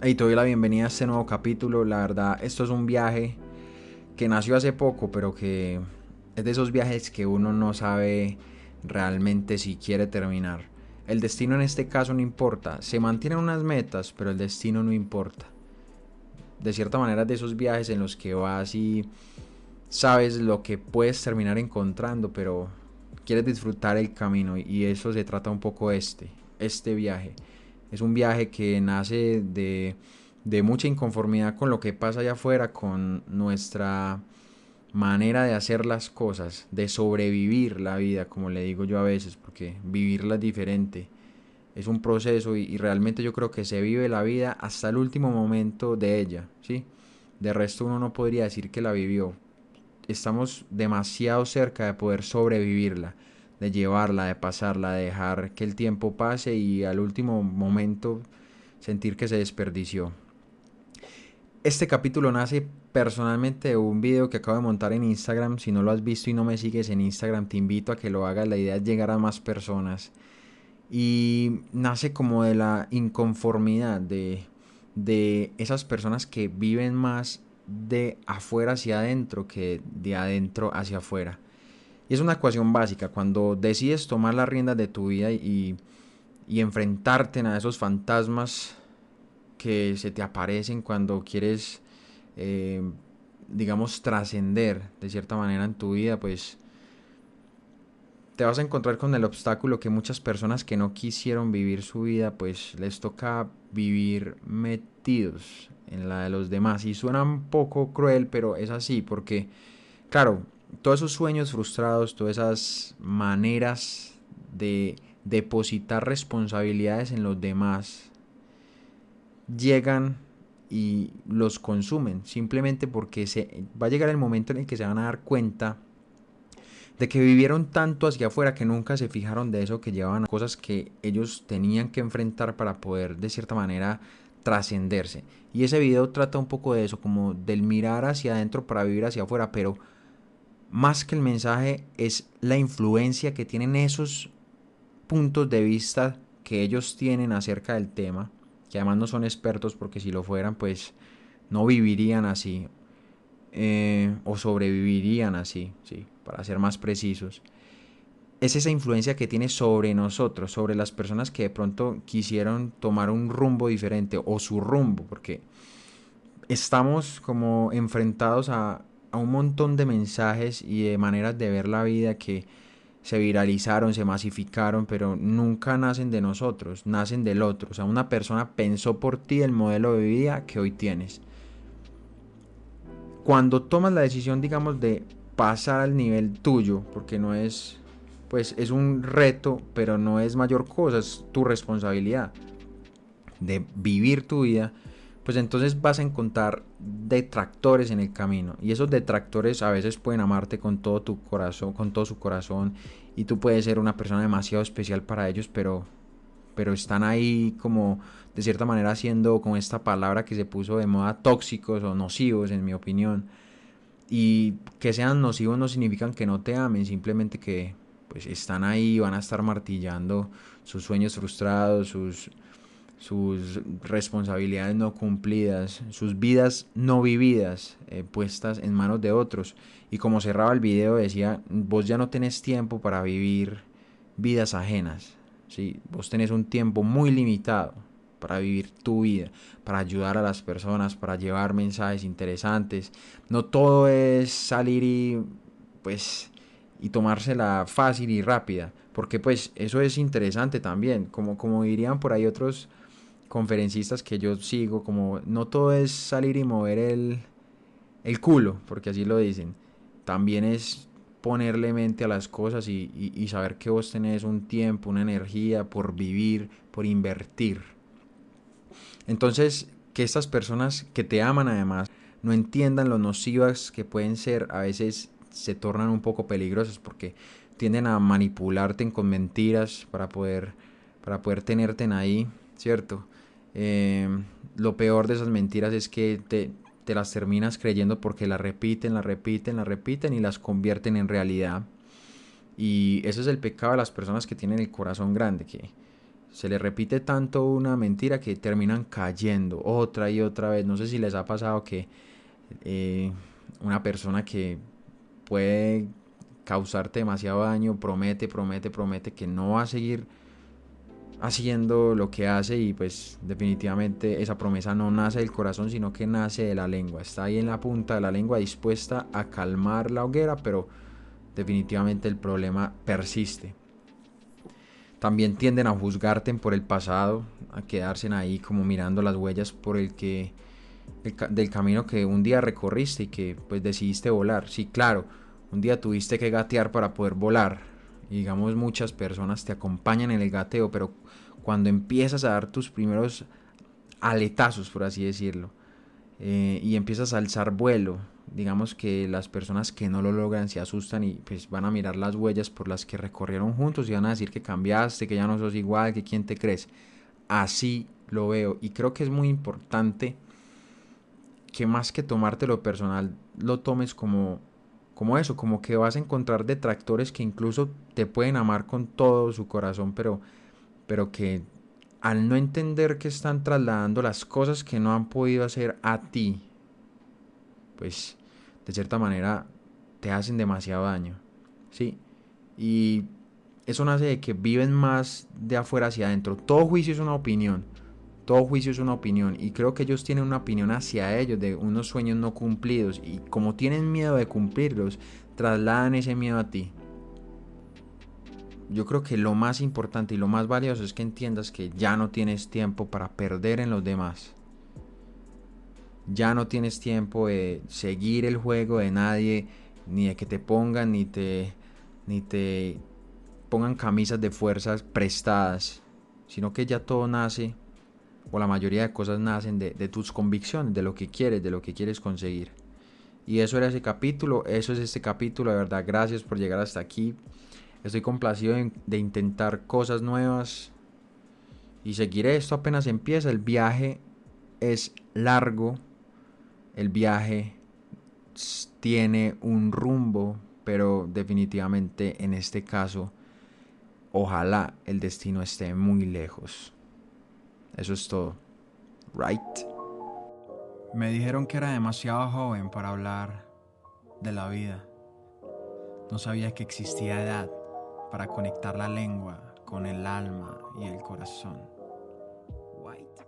Y te doy la bienvenida a este nuevo capítulo. La verdad, esto es un viaje que nació hace poco, pero que es de esos viajes que uno no sabe realmente si quiere terminar. El destino en este caso no importa. Se mantienen unas metas, pero el destino no importa. De cierta manera, de esos viajes en los que vas y sabes lo que puedes terminar encontrando, pero quieres disfrutar el camino. Y eso se trata un poco este, este viaje. Es un viaje que nace de, de mucha inconformidad con lo que pasa allá afuera, con nuestra manera de hacer las cosas, de sobrevivir la vida, como le digo yo a veces, porque vivirla es diferente. Es un proceso y, realmente yo creo que se vive la vida hasta el último momento de ella, ¿sí? De resto uno no podría decir que la vivió. Estamos demasiado cerca de poder sobrevivirla de llevarla, de pasarla, de dejar que el tiempo pase y al último momento sentir que se desperdició. Este capítulo nace personalmente de un video que acabo de montar en Instagram. Si no lo has visto y no me sigues en Instagram, te invito a que lo hagas. La idea es llegar a más personas. Y nace como de la inconformidad de, de esas personas que viven más de afuera hacia adentro que de adentro hacia afuera. Y es una ecuación básica. Cuando decides tomar las riendas de tu vida y, enfrentarte a esos fantasmas que se te aparecen cuando quieres, eh, digamos, trascender de cierta manera en tu vida, pues te vas a encontrar con el obstáculo que muchas personas que no quisieron vivir su vida, pues les toca vivir metidos en la de los demás. Y suena un poco cruel, pero es así, porque, claro, todos esos sueños frustrados, todas esas maneras de depositar responsabilidades en los demás, llegan y los consumen, simplemente porque se, va a llegar el momento en el que se van a dar cuenta de que vivieron tanto hacia afuera que nunca se fijaron de eso que llevaban cosas que ellos tenían que enfrentar para poder de cierta manera trascenderse. Y ese video trata un poco de eso, como del mirar hacia adentro para vivir hacia afuera, pero más que el mensaje es la influencia que tienen esos puntos de vista que ellos tienen acerca del tema, que además no son expertos porque si lo fueran pues no vivirían así eh, o sobrevivirían así, sí, para ser más precisos. Es esa influencia que tiene sobre nosotros, sobre las personas que de pronto quisieron tomar un rumbo diferente o su rumbo, porque estamos como enfrentados a a un montón de mensajes y de maneras de ver la vida que se viralizaron, se masificaron, pero nunca nacen de nosotros, nacen del otro. O sea, una persona pensó por ti el modelo de vida que hoy tienes. Cuando tomas la decisión, digamos, de pasar al nivel tuyo, porque no es, pues es un reto, pero no es mayor cosa, es tu responsabilidad de vivir tu vida pues entonces vas a encontrar detractores en el camino. Y esos detractores a veces pueden amarte con todo tu corazón, con todo su corazón. Y tú puedes ser una persona demasiado especial para ellos, pero, pero están ahí como de cierta manera haciendo con esta palabra que se puso de moda tóxicos o nocivos, en mi opinión. Y que sean nocivos no significan que no te amen, simplemente que pues están ahí, van a estar martillando sus sueños frustrados, sus sus responsabilidades no cumplidas, sus vidas no vividas eh, puestas en manos de otros. Y como cerraba el video decía, vos ya no tenés tiempo para vivir vidas ajenas. ¿sí? Vos tenés un tiempo muy limitado para vivir tu vida, para ayudar a las personas, para llevar mensajes interesantes. No todo es salir y pues y tomársela fácil y rápida, porque pues eso es interesante también, como, como dirían por ahí otros conferencistas que yo sigo, como no todo es salir y mover el, el culo, porque así lo dicen. También es ponerle mente a las cosas y, y, saber que vos tenés un tiempo, una energía por vivir, por invertir. Entonces, que estas personas que te aman además no entiendan lo nocivas que pueden ser, a veces se tornan un poco peligrosas porque tienden a manipularte con mentiras para poder, para poder tenerte en ahí, ¿cierto? Em, lo peor de esas mentiras es que te, te las terminas creyendo porque las repiten, las repiten, las repiten y las convierten en realidad. Y ese es el pecado de las personas que tienen el corazón grande, que Se le repite tanto una mentira que terminan cayendo otra y otra vez. No sé si les ha pasado que eh, una persona que puede causarte demasiado daño promete, promete, promete que no va a seguir haciendo lo que hace y pues definitivamente esa promesa no nace del corazón sino que nace de la lengua. Está ahí en la punta de la lengua dispuesta a calmar la hoguera, pero definitivamente el problema persiste. También tienden a juzgarte por el pasado, a quedarse ahí como mirando las huellas por el que del camino que un día recorriste y que pues decidiste volar. Sí, claro, un día tuviste que gatear para poder volar. Digamos muchas personas te acompañan en el gateo, pero cuando empiezas a dar tus primeros aletazos, por así decirlo, eh, y empiezas a alzar vuelo, digamos que las personas que no lo logran se asustan y pues van a mirar las huellas por las que recorrieron juntos y van a decir que cambiaste, que ya no sos igual, que quién te crees. Así lo veo y creo que es muy importante que más que tomártelo personal, lo tomes como como eso, como que vas a encontrar detractores que incluso te pueden amar con todo su corazón, pero pero que al no entender que están trasladando las cosas que no han podido hacer a ti, pues de cierta manera te hacen demasiado daño. ¿Sí? Y eso nace de que viven más de afuera hacia adentro. Todo juicio es una opinión. Todo juicio es una opinión. Y creo que ellos tienen una opinión hacia ellos de unos sueños no cumplidos. Y como tienen miedo de cumplirlos, trasladan ese miedo a ti. Yo creo que lo más importante y lo más valioso es que entiendas que ya no tienes tiempo para perder en los demás ya no tienes tiempo de seguir el juego de nadie, ni de que te pongan, ni te, ni te pongan camisas de fuerzas prestadas, sino que ya todo nace, o la mayoría de cosas nacen de, tus convicciones, de lo que quieres, de lo que quieres conseguir. Y eso era ese capítulo, eso es este capítulo, de verdad, gracias por llegar hasta aquí. Estoy complacido de intentar cosas nuevas y seguiré esto apenas empieza. El viaje es largo, el viaje tiene un rumbo, pero definitivamente en este caso, ojalá el destino esté muy lejos. Eso es todo. Right? Me dijeron que era demasiado joven para hablar de la vida. No sabía que existía edad para conectar la lengua con el alma y el corazón. White.